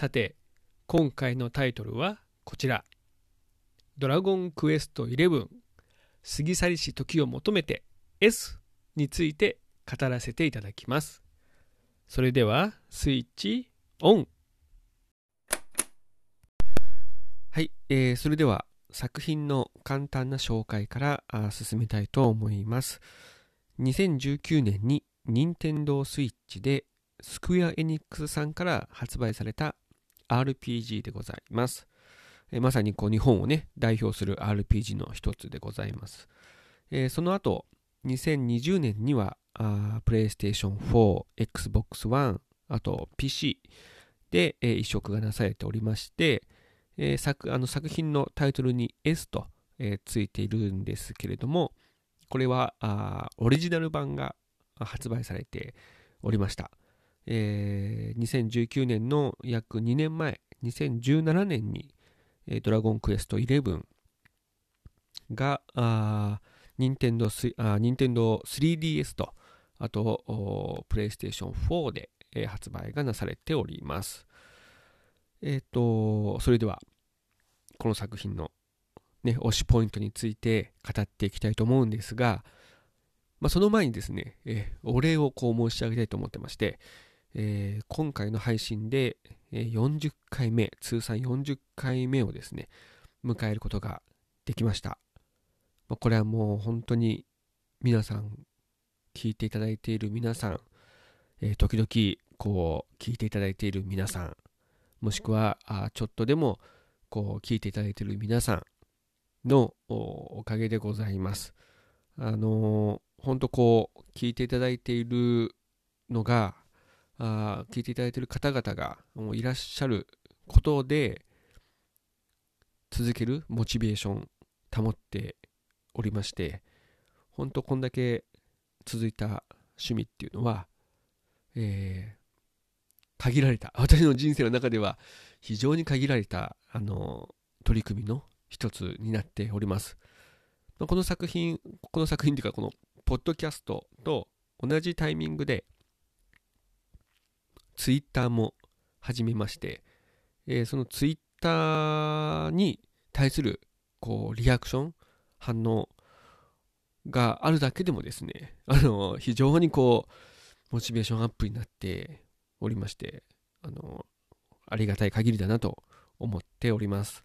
さて今回のタイトルはこちらドラゴンクエスト11過ぎ去りし時を求めて S について語らせていただきます。それではスイッチオンはい、えー、それでは作品の簡単な紹介から進めたいと思います。2019年に任天堂 switch でスクエア・エニックスさんから発売された RPG でございます。えまさにこう日本をね、代表する RPG の一つでございます。えその後、2020年には、PlayStation 4、Xbox One、あと PC で、え移植がなされておりまして、え作あの作品のタイトルに S と、えついているんですけれども、これはあオリジナル版が発売されておりました。えー、2019年の約2年前、2017年にえドラゴンクエスト11が、あ任天堂スあ任天堂 3DS と、あと、プレイステーション4で、えー、発売がなされております。えっ、ー、と、それでは、この作品の、ね、推しポイントについて語っていきたいと思うんですが、まあ、その前にですね、えー、お礼をこう申し上げたいと思ってまして、えー、今回の配信で40回目、通算40回目をですね、迎えることができました。これはもう本当に皆さん、聞いていただいている皆さん、えー、時々こう聞いていただいている皆さん、もしくはあちょっとでもこう聞いていただいている皆さんのおかげでございます。あのー、本当こう聞いていただいているのがあ聞いていただいている方々がもういらっしゃることで続けるモチベーション保っておりまして本当こんだけ続いた趣味っていうのは、えー、限られた私の人生の中では非常に限られたあの取り組みの一つになっております。この作品、この作品というかこのポッドキャストと同じタイミングでツイッターも始めまして、えー、そのツイッターに対するこうリアクション、反応があるだけでもですね、あの非常にこう、モチベーションアップになっておりまして、あのありがたい限りだなと思っております。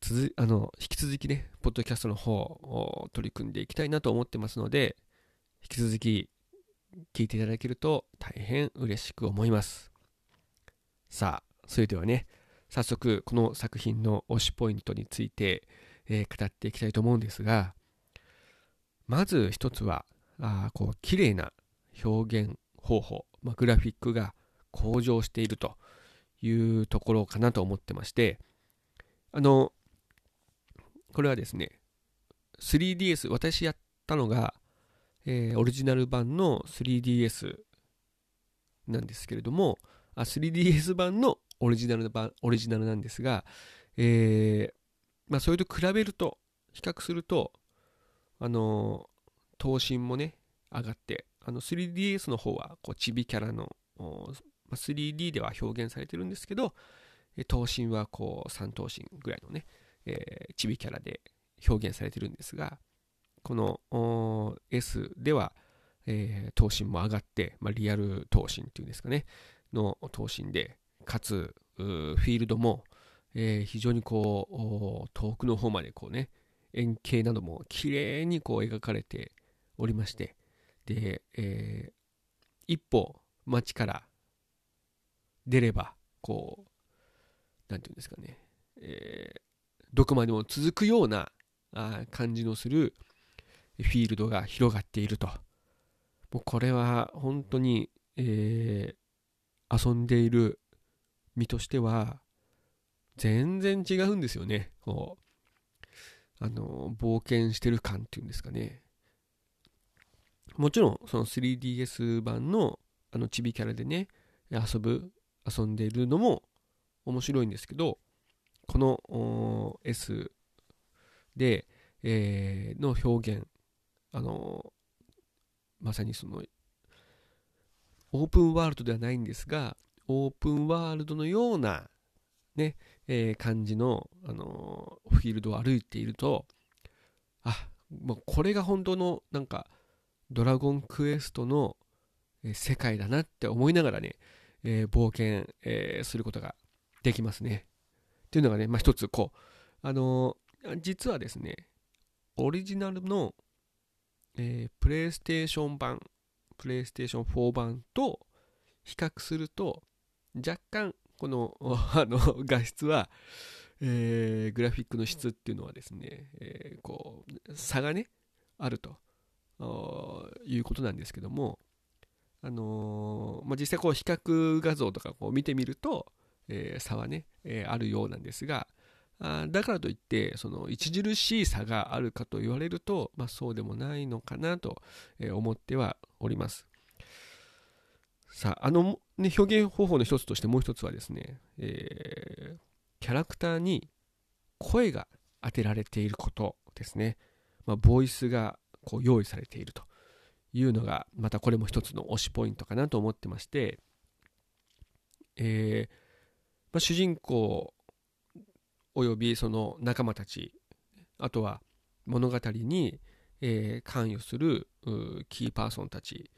続あの引き続きね、ポッドキャストの方を取り組んでいきたいなと思ってますので、引き続き聞いていただけると大変嬉しく思います。さあ、それではね、早速この作品の推しポイントについて、えー、語っていきたいと思うんですが、まず一つは、あこう綺麗な表現方法、まあ、グラフィックが向上しているというところかなと思ってまして、あの、これはですね、3DS、私やったのが、えー、オリジナル版の 3DS なんですけれども、あ 3DS 版のオリジナル版、オリジナルなんですが、えー、まあ、それと比べると、比較すると、あのー、頭身もね、上がって、あの 3DS の方は、こう、チビキャラの、3D では表現されてるんですけど、頭身はこう、3頭身ぐらいのね、えー、チビキャラで表現されてるんですが、この S では、えー、頭身も上がって、まあ、リアル頭身っていうんですかね、の頭身で、かつ、フィールドも、えー、非常にこう、遠くの方までこうね、円形なども綺麗にこう描かれておりまして、で、えー、一歩街から出れば、こう、なんていうんですかね、えー、どこまでも続くようなあ感じのする、フィールドが広がっていると。もうこれは本当に、えー、遊んでいる身としては全然違うんですよね。こうあの冒険してる感っていうんですかね。もちろんその 3DS 版のあのチビキャラでね遊ぶ遊んでいるのも面白いんですけどこの S で、えー、の表現あのまさにそのオープンワールドではないんですがオープンワールドのようなね、えー、感じの、あのフィールドを歩いているとあもうこれが本当のなんかドラゴンクエストの世界だなって思いながらね、えー、冒険、えー、することができますね。っていうのがね、まあ、一つこう、あのー、実はですね、オリジナルの、えー、プレイステーション版、プレイステーション4版と比較すると、若干、この あの画質は、えー、グラフィックの質っていうのはですね、えー、こう差がねあるということなんですけども、あのー、まあ、実際こう比較画像とかこう見てみると、えー、差はね、えー、あるようなんですがあだからといってその著しい差があるかと言われると、まあ、そうでもないのかなと思ってはおります。さああの、ね、表現方法の一つとしてもう一つはですね、えーキャラクターに声が当てられていることですね、まあ、ボイスがこう用意されていると。いうのがまたこれも一つの推しポイントかなと思ってまして、えーまあ、主人公およびその仲間たちあとは物語に、えー、関与するキーパーソンたち、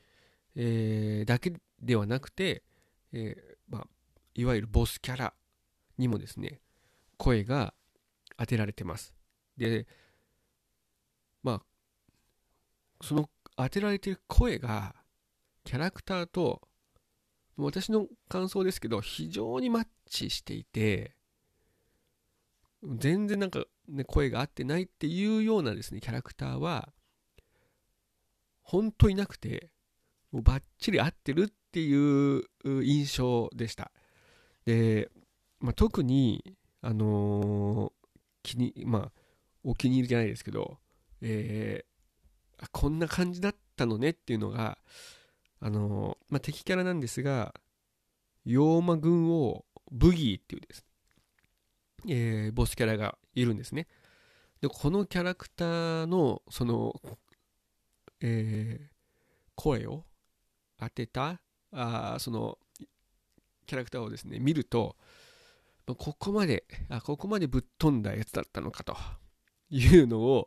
えー、だけではなくて、えーまあ、いわゆるボスキャラにもですね声が当てられてます。でまあその当てられてる声がキャラクターと私の感想ですけど非常にマッチしていて全然なんか、ね、声が合ってないっていうようなですねキャラクターは本当いなくてもうバッチリ合ってるっていう印象でした。で、まあ、特にあのー、気にまあお気に入りじゃないですけど、えあこんな感じだったのねっていうのがあのまあ、敵キャラなんですが妖魔軍王ブギーっていうです、えー、ボスキャラがいるんですねでこのキャラクターのその、えー、声を当てたあそのキャラクターをですね見るとここまであここまでぶっ飛んだやつだったのかというのを、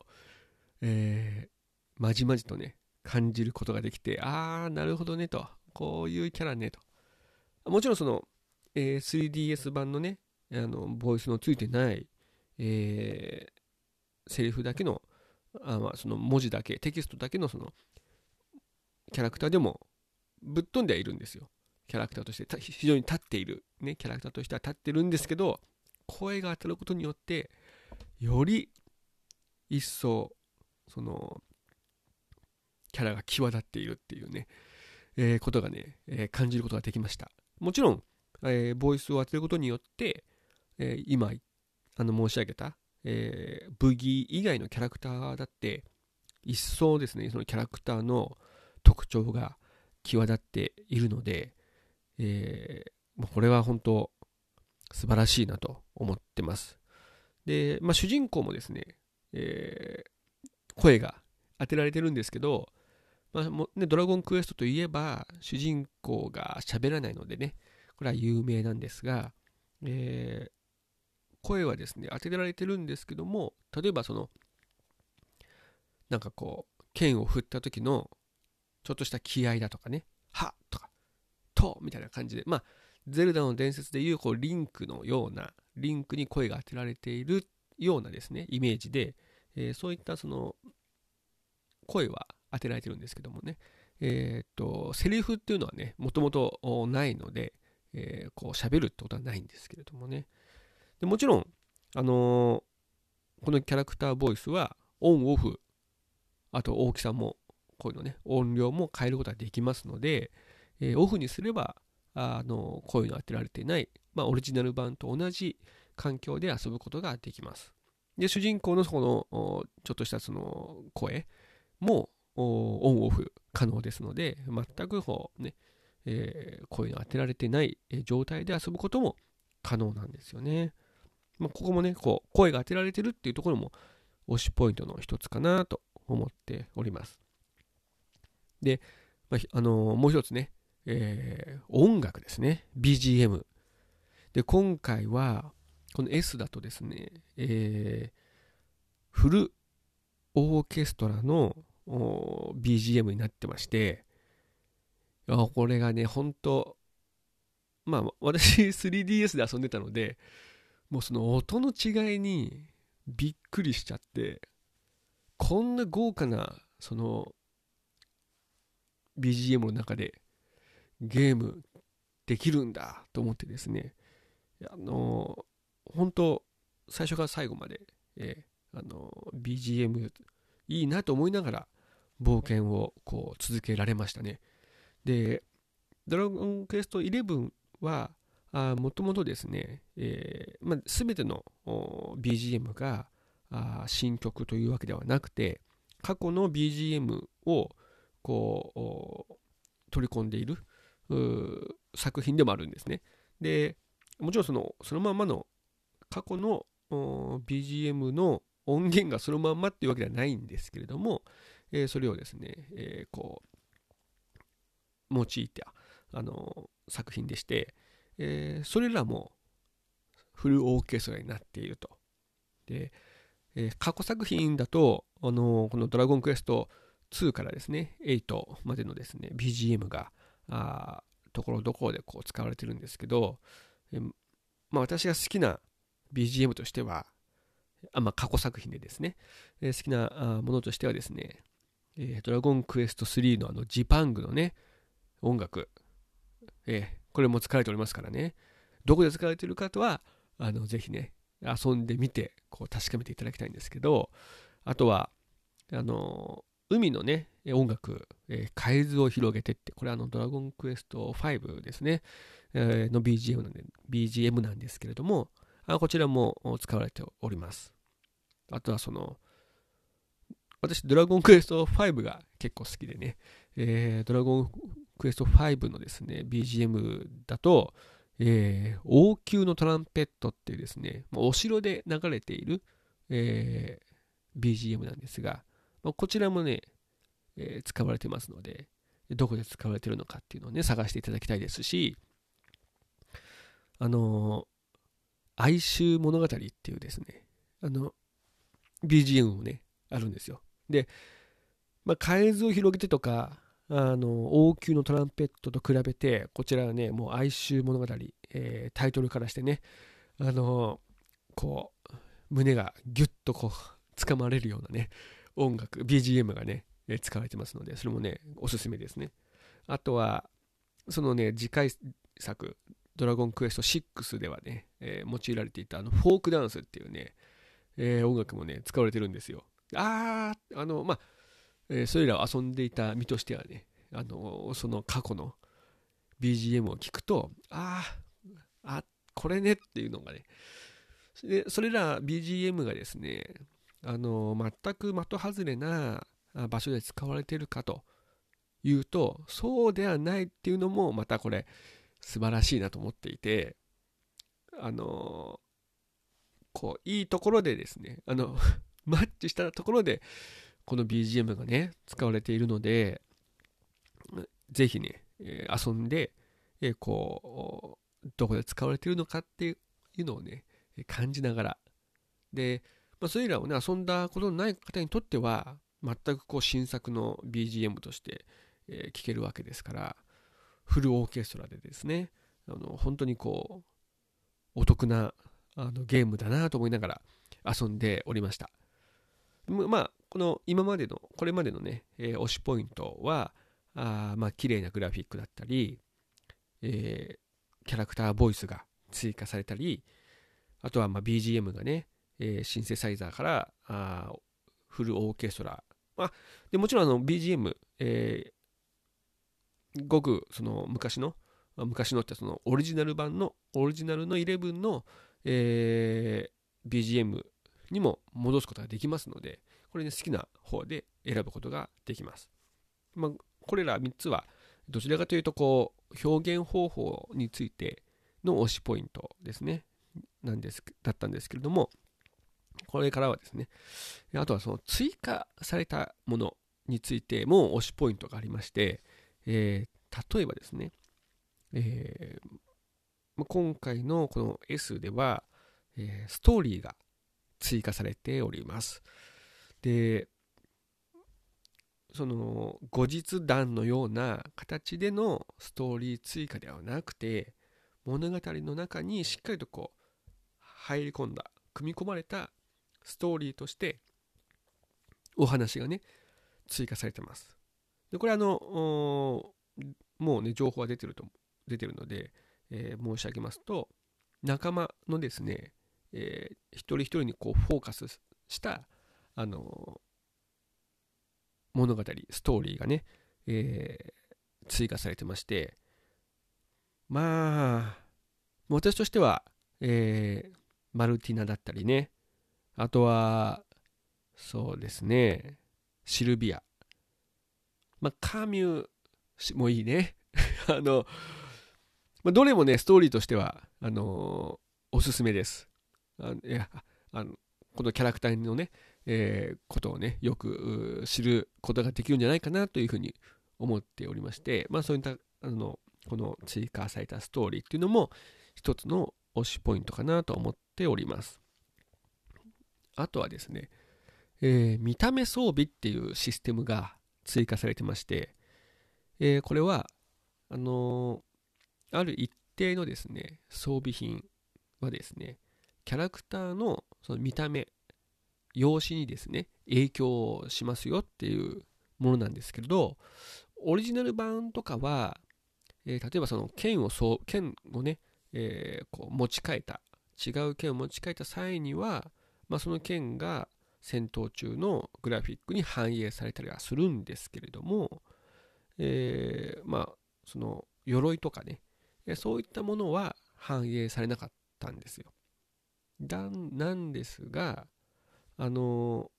えー、まじまじとね、感じることができて、あー、なるほどねと、こういうキャラねと。もちろんその、えー、3DS 版のね、あの、ボイスのついてない、えー、セリフだけの、あまあ、その文字だけ、テキストだけのその、キャラクターでも、ぶっ飛んではいるんですよ。キャラクターとして、非常に立っている、ね、キャラクターとしては立ってるんですけど、声が当たることによって、より一層、その、キャラが際立っているっていうね、えー、ことがね、えー、感じることができました。もちろん、えー、ボイスを当てることによって、え今、あの申し上げた、えブギー以外のキャラクターだって、一層ですね、そのキャラクターの特徴が際立っているので、えこれは本当素晴らしいなと思ってます。で、まあ、主人公もですね、えー声が当てられてるんですけど、まあもね、ドラゴンクエストといえば、主人公が喋らないのでね、これは有名なんですが、えー、声はですね、当てられてるんですけども、例えばその、なんかこう、剣を振った時の、ちょっとした気合だとかね、はとか、とみたいな感じで、まあ、ゼルダの伝説でいうこうリンクのような、リンクに声が当てられているようなですね、イメージで、えー、そういったその声は当てられてるんですけどもね、えっ、と、セリフっていうのはね、もともとないので、えー、こう喋るってことはないんですけれどもね。でもちろん、あのー、このキャラクターボイスはオンオフ、あと大きさも、こういうのね、音量も変えることができますので、えー、オフにすれば、あの、声の当てられてない、まあ、オリジナル版と同じ環境で遊ぶことができます。で、主人公のこのちょっとしたその声もオンオフ可能ですので、全くこうね、えー、声の当てられてない状態で遊ぶことも可能なんですよね。まあ、ここもね、こう、声が当てられてるっていうところも推しポイントの一つかなと思っております。で、まあ、あのー、もう一つね、えー、音楽ですね。BGM。で、今回は、この S だとですね、えー、フルオーケストラの BGM になってまして、これがね、本当まあ、私 3DS で遊んでたので、もうその音の違いにびっくりしちゃって、こんな豪華な、その、BGM の中でゲームできるんだと思ってですね、あの、本当最初から最後まで、えー、あの、BGM いいなと思いながら冒険をこう続けられましたね。で、ドラゴンクエスト11は、もともとですね、えーまあ、全ての BGM があ新曲というわけではなくて、過去の BGM をこう取り込んでいる作品でもあるんですね。で、もちろんそのそのままの過去の BGM の音源がそのまんまっていうわけではないんですけれども、えー、それをですね、えー、こう用いたあの作品でして、えー、それらもフルオーケストラになっていると。で、えー、過去作品だと、あのこのドラゴンクエスト2からですね、8までのですね、BGM が、ところどころでこう使われてるんですけど、えー、まあ、私が好きな BGM としては、あまあ、過去作品でですね、えー、好きなものとしてはですね、えー、ドラゴンクエスト3のあのジパングのね、音楽、え、これも使われておりますからね、どこで使われているかとは、あのぜひね、遊んでみて、こう確かめていただきたいんですけど、あとは、あの海のね、音楽、えー、海図を広げてって、これはあのドラゴンクエスト5ですね、えー、の BGM なんで BGM なんですけれども、あこちらも使われております。あとはその、私、ドラゴンクエスト5が結構好きでね、えー、ドラゴンクエスト5のですね、BGM だと、えー、王宮のトランペットっていうですね、お城で流れている、えー、BGM なんですが、まあ、こちらもね、えー、使われてますので、どこで使われてるのかっていうのをね、探していただきたいですし、あの哀愁物語っていうですね、あの、BGM もね、あるんですよ。で、まあ、海図を広げてとか、あの、王宮のトランペットと比べて、こちらはね、もう哀愁物語、えー、タイトルからしてね、あの、こう、胸がギュッとこう、掴まれるようなね、音楽、BGM がね、え使われてますので、それもね、おすすめですね。あとは、そのね、次回作、ドラゴンクエスト6ではね、えー、用いられていたあのフォークダンスっていうね、えー、音楽もね、使われてるんですよ。あー、あの、まあ、えー、それらを遊んでいた身としてはね、あの、その過去の BGM を聞くと、ああ、あ、これねっていうのがね、でそれら BGM がですね、あの、全く的外れな場所で使われているかというと、そうではないっていうのも、またこれ、素晴らしいなと思っていて、あの、こう、いいところでですね、あの、マッチしたところで、この BGM がね、使われているので、ぜひね、え遊んで、えこう、どこで使われているのかっていうのをね、感じながら、で、まあ、それらをね、遊んだことのない方にとっては、全くこう新作の BGM として、え聴けるわけですから、フルオーケストラでですね、あの本当にこう、お得なあのゲームだなと思いながら遊んでおりました。まあ、この今までの、これまでのね、えー、推しポイントは、あまあ、綺麗なグラフィックだったり、えー、キャラクターボイスが追加されたり、あとはまあ BGM がね、えー、シンセサイザーからあフルオーケストラ。まあ、でもちろんあの BGM、えー、ごくその昔の、昔のってそのオリジナル版の、オリジナルの11の、えー、BGM にも戻すことができますので、これね、好きな方で選ぶことができます。まあ、これら3つは、どちらかというと、こう、表現方法についての推しポイントですね。なんです、だったんですけれども、これからはですね、あとはその追加されたものについても推しポイントがありまして、えー、例えばですね、えー、今回のこの S では、えー、ストーリーが追加されております。で、その後日談のような形でのストーリー追加ではなくて物語の中にしっかりとこう入り込んだ組み込まれたストーリーとしてお話がね追加されてますでこれあのもうね情報は出てると出てるので、えー、申し上げますと仲間のですね、えー、一人一人にこうフォーカスしたあの物語、ストーリーがね、えー、追加されてまして、まあ、私としては、えー、マルティナだったりね、あとは、そうですね、シルビア。まあ、カミューもいいね。あの、まあ、どれもね、ストーリーとしては、あのー、おすすめです。あいやあのこのキャラクターのね、えー、ことをね、よく知ることができるんじゃないかなというふうに思っておりまして、まあそういった、あの、この追加されたストーリーっていうのも一つの推しポイントかなと思っております。あとはですね、えー、見た目装備っていうシステムが追加されてまして、えー、これは、あのー、ある一定のですね、装備品はですね、キャラクターのその見た目用紙にですね、影響しますよっていうものなんですけれど、オリジナル版とかは、えー、例えばその剣をそう、剣をね、えー、こう持ち替えた、違う剣を持ち替えた際には、まあ、その剣が戦闘中のグラフィックに反映されたりはするんですけれども、えー、まあ、その鎧とかね、そういったものは反映されなかったんですよ。だなんですが、あの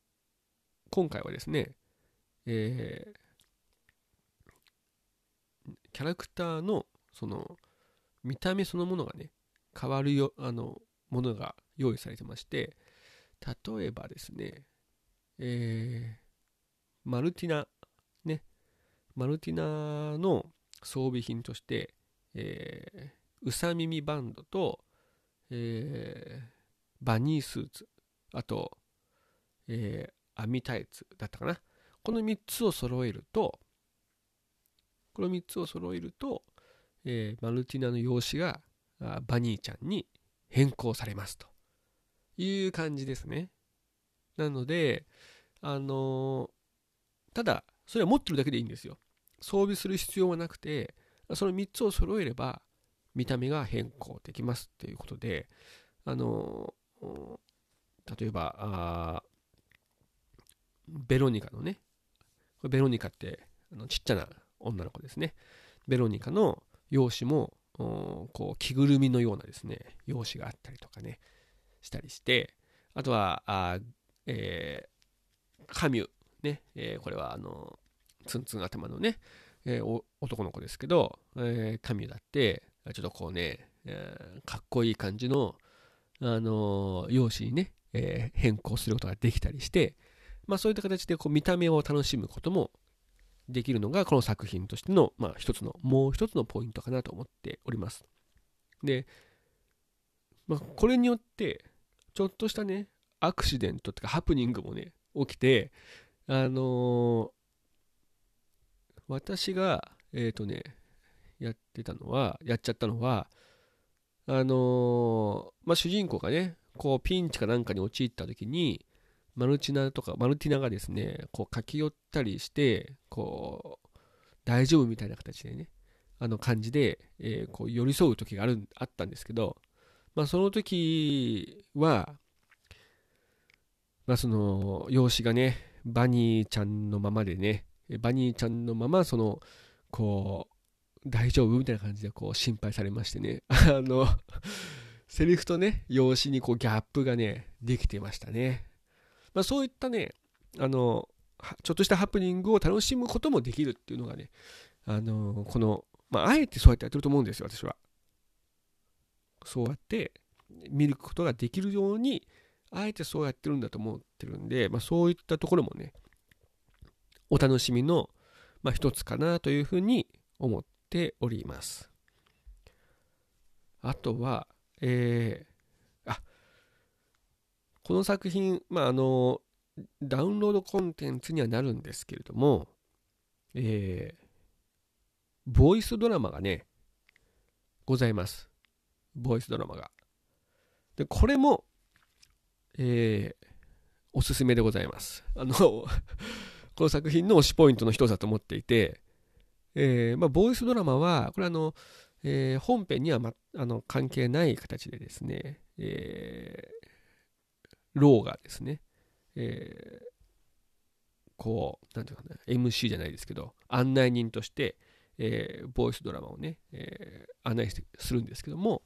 今回はですね、えー、キャラクターのその見た目そのものがね変わるよあのものが用意されてまして例えばですね、えー、マルティナねマルティナの装備品として、えー、うさ耳バンドと、えー、バニースーツあとえー、網タイツだったかな。この3つを揃えると、この3つを揃えると、えー、マルティナの用紙がバニーちゃんに変更されますという感じですね。なので、あのー、ただ、それは持ってるだけでいいんですよ。装備する必要はなくて、その3つを揃えれば見た目が変更できますっていうことで、あの、例えば、あベロニカのね、これベロニカってあのちっちゃな女の子ですね。ベロニカの容姿も、こう着ぐるみのようなですね、容姿があったりとかね、したりして、あとは、あえー、カミュ、ね、えー、これはあの、ツンツン頭のね、えー、男の子ですけど、えー、カミュだって、ちょっとこうね、えー、かっこいい感じの、あのー、容姿にね、えー、変更することができたりして、まあそういった形でこう見た目を楽しむこともできるのがこの作品としての、まあ一つの、もう一つのポイントかなと思っております。で、まあこれによって、ちょっとしたね、アクシデントとかハプニングもね、起きて、あのー、私が、えっ、ー、とね、やってたのは、やっちゃったのは、あのー、まあ、主人公がね、こうピンチかなんかに陥った時に、マルチナとか、マルティナがですね、こう駆け寄ったりして、こう、大丈夫みたいな形でね、あの感じで、えー、こう寄り添う時がある、あったんですけど、まあその時は、まあその、養子がね、バニーちゃんのままでね、バニーちゃんのまま、その、こう、大丈夫？みたいな感じでこう心配されましてね。あの、セリフとね、用紙にこうギャップがね、できてましたね。まあそういったね、あの、ちょっとしたハプニングを楽しむこともできるっていうのがね、あの、この、まああえてそうやってやってると思うんですよ、私は。そうやって見ることができるように、あえてそうやってるんだと思ってるんで、まあそういったところもね、お楽しみの、まあ、一つかなというふうに思っております。あとは、えー、あ、この作品、まあ、あの、ダウンロードコンテンツにはなるんですけれども、えー、ボイスドラマがね、ございます。ボイスドラマが。で、これも、えー、おすすめでございます。あの この作品の推しポイントの一つだと思っていて、えー、まあ、ボイスドラマは、これあの、えー、本編には、ま、あの関係ない形でですね、えー、ローがですね、えー、こう、なんていうかな、MC じゃないですけど、案内人として、えー、ボイスドラマをね、えー、案内するんですけども、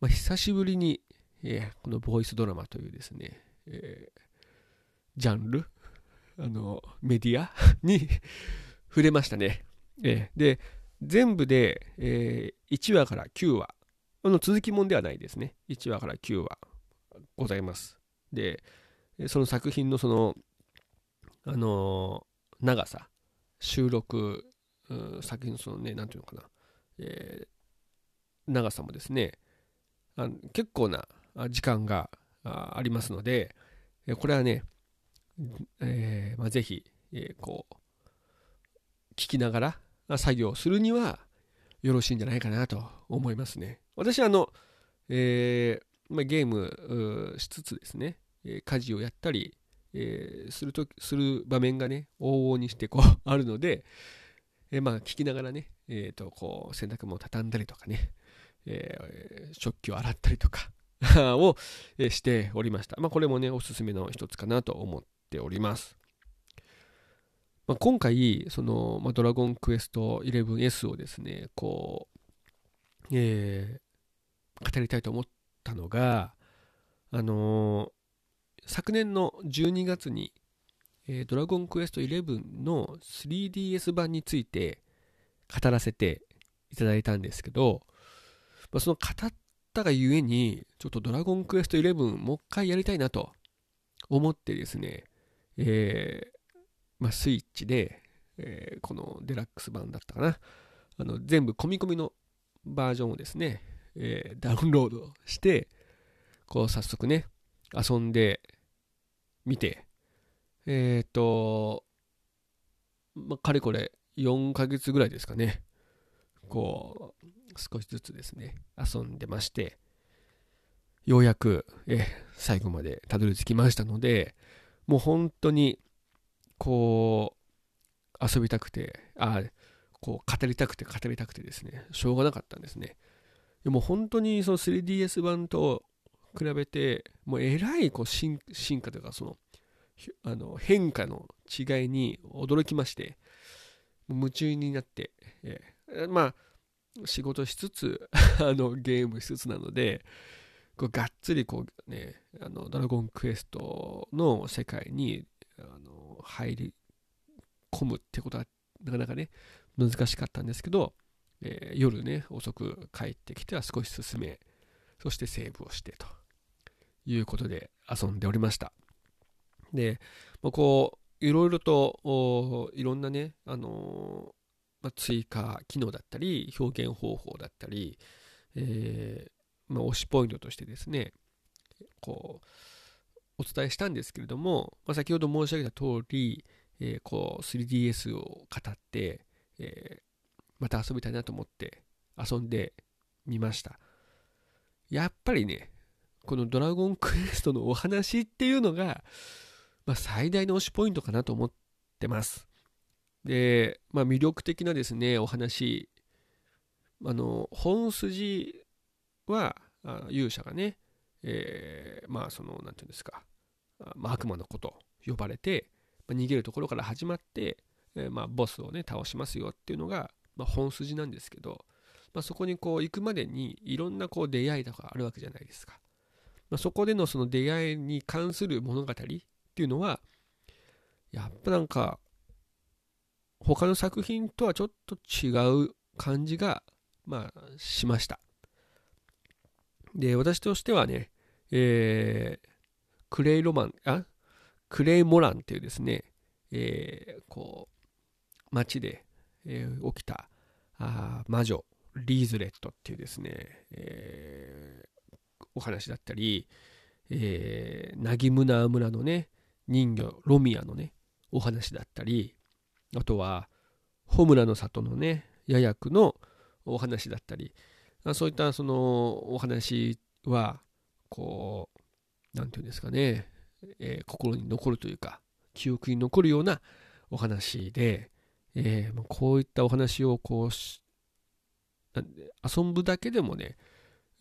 まあ、久しぶりに、えー、このボイスドラマというですね、えー、ジャンル、あの、メディアに触れましたね。えー、で、全部で、えー、1話から9話。あの続きもんではないですね。1話から9話ございます。で、その作品のその、あのー、長さ、収録、作品のそのね、なんていうのかな、えー、長さもですね、あ結構な時間がありますので、これはね、えーまあ、ぜひ、えー、こう、聞きながら作業するにはよろしいんじゃないかなと思いますね。私はあの、えー、ゲームしつつですね、え家事をやったり、えー、するとする場面がね、往々にしてこう あるので、えー、まあ聞きながらね、えー、とこう洗濯物を畳んだりとかね、え、食器を洗ったりとか をしておりました。まあこれもね、おすすめの一つかなと思っております。まあ、今回、その、まあ、ドラゴンクエスト 11S をですね、こう、えー、語りたいと思ったのが、あのー、昨年の12月に、えー、ドラゴンクエスト11の 3DS 版について語らせていただいたんですけど、まあ、その語ったがゆえに、ちょっとドラゴンクエスト11もう一回やりたいなと思ってですね、えー、まあ、スイッチで、えー、このデラックス版だったかな。あの全部込み込みのバージョンをですね、えー、ダウンロードして、こう早速ね、遊んでみて、えっ、ー、と、まあ、かれこれ4ヶ月ぐらいですかね、こう、少しずつですね、遊んでまして、ようやく、え最後までたどり着きましたので、もう本当にこう、遊びたくて、あこう語りたくて語りたくてですね、しょうがなかったんですね。でも本当にその 3DS 版と比べて、もうえらいこう進化というか、その、あの変化の違いに驚きまして、夢中になって、えー、まあ、仕事しつつ あのゲームしつつなので、こうがっつりこうね、あのドラゴンクエストの世界にあの入り込むってことはなかなかね難しかったんですけど、えー、夜ね遅く帰ってきては少し進めそしてセーブをしてということで遊んでおりました。で、まあ、こういろいろといろんなね、あのー、まあ、追加機能だったり表現方法だったり、えー、まあ、推しポイントとしてですねこうお伝えしたんですけれども、まあ、先ほど申し上げた通り、えー、こう 3DS を語って、えー、また遊びたいなと思って遊んでみました。やっぱりね、このドラゴンクエストのお話っていうのが、まあ、最大の推しポイントかなと思ってます。で、まあ、魅力的なですね、お話、あの、本筋は、勇者がね、えー、まあ、その、なんていうんですか、まあ、悪魔のこと呼ばれて、まあ、逃げるところから始まって、えー、まあ、ボスをね倒しますよっていうのが、まあ、本筋なんですけど、まあ、そこにこう行くまでにいろんなこう出会いとかあるわけじゃないですか。まあ、そこでのその出会いに関する物語っていうのは、やっぱなんか、他の作品とはちょっと違う感じが、まあ、しました。で、私としてはね、えー、クレイロマン、あクレイモランっていうですね、えー、こう、街で、えー、起きたあ魔女、リーズレットっていうですね、えー、お話だったり、えー、ナギムナー村のね、人魚、ロミアのね、お話だったり、あとは、ホムラの里のね、ヤヤクのお話だったり、そういったそのお話は、こう、なんていうんですかね、えー、心に残るというか、記憶に残るようなお話で、えー、こういったお話をこう遊ぶだけでもね、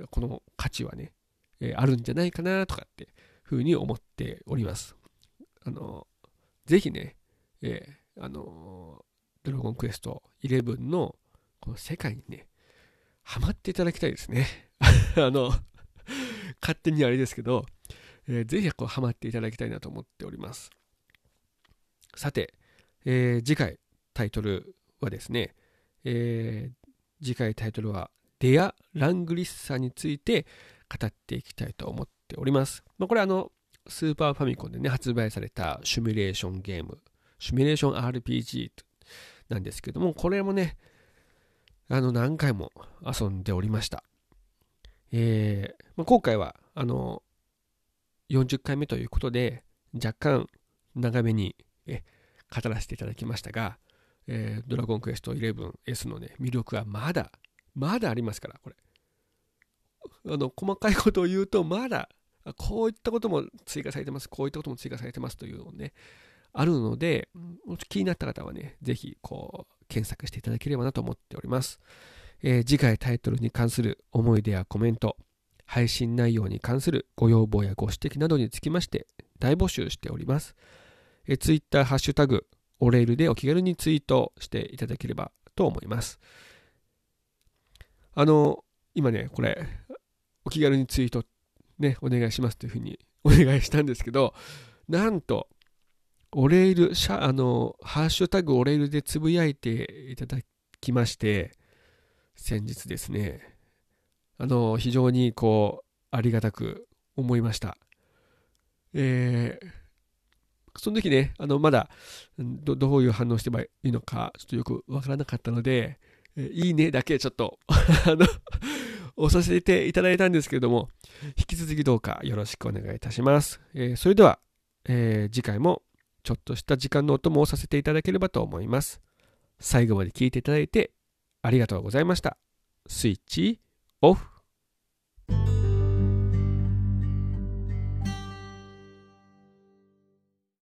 この価値はね、えー、あるんじゃないかなとかってふうに思っております。あの、ぜひね、えー、あの、ドラゴンクエスト11のこの世界にね、ハマっていただきたいですね。あの、勝手にあれですけど、えー、ぜひこうハマっていただきたいなと思っております。さて、えー、次回タイトルはですね、えー、次回タイトルはデア・ラングリッサについて語っていきたいと思っております。まあ、これあの、スーパーファミコンでね、発売されたシミュレーションゲーム、シミュレーション RPG なんですけども、これもね、あの、何回も遊んでおりました。えー、まあ、今回は、あの、40回目ということで、若干長めにえ語らせていただきましたが、えー、ドラゴンクエスト 11S のね、魅力はまだ、まだありますから、これ。あの、細かいことを言うと、まだ、こういったことも追加されてます、こういったことも追加されてますというのをね、あるので、気になった方はね、ぜひ、こう、検索していただければなと思っております。えー、次回タイトルに関する思い出やコメント、配信内容に関するご要望やご指摘などにつきまして大募集しております。え Twitter、ハッシュタグ、おレールでお気軽にツイートしていただければと思います。あの、今ね、これ、お気軽にツイートね、お願いしますというふうにお願いしたんですけど、なんと、おレール、シャあの、ハッシュタグおレールでつぶやいていただきまして、先日ですね、あの、非常にこう、ありがたく思いました。えー、その時ね、あの、まだど、どういう反応してばいいのか、ちょっとよくわからなかったので、え、いいねだけちょっと あの押させていただいたんですけれども、引き続きどうかよろしくお願いいたします。えー、それでは、えー、次回もちょっとした時間のお供をさせていただければと思います。最後まで聞いていただいてありがとうございました。スイッチオフ。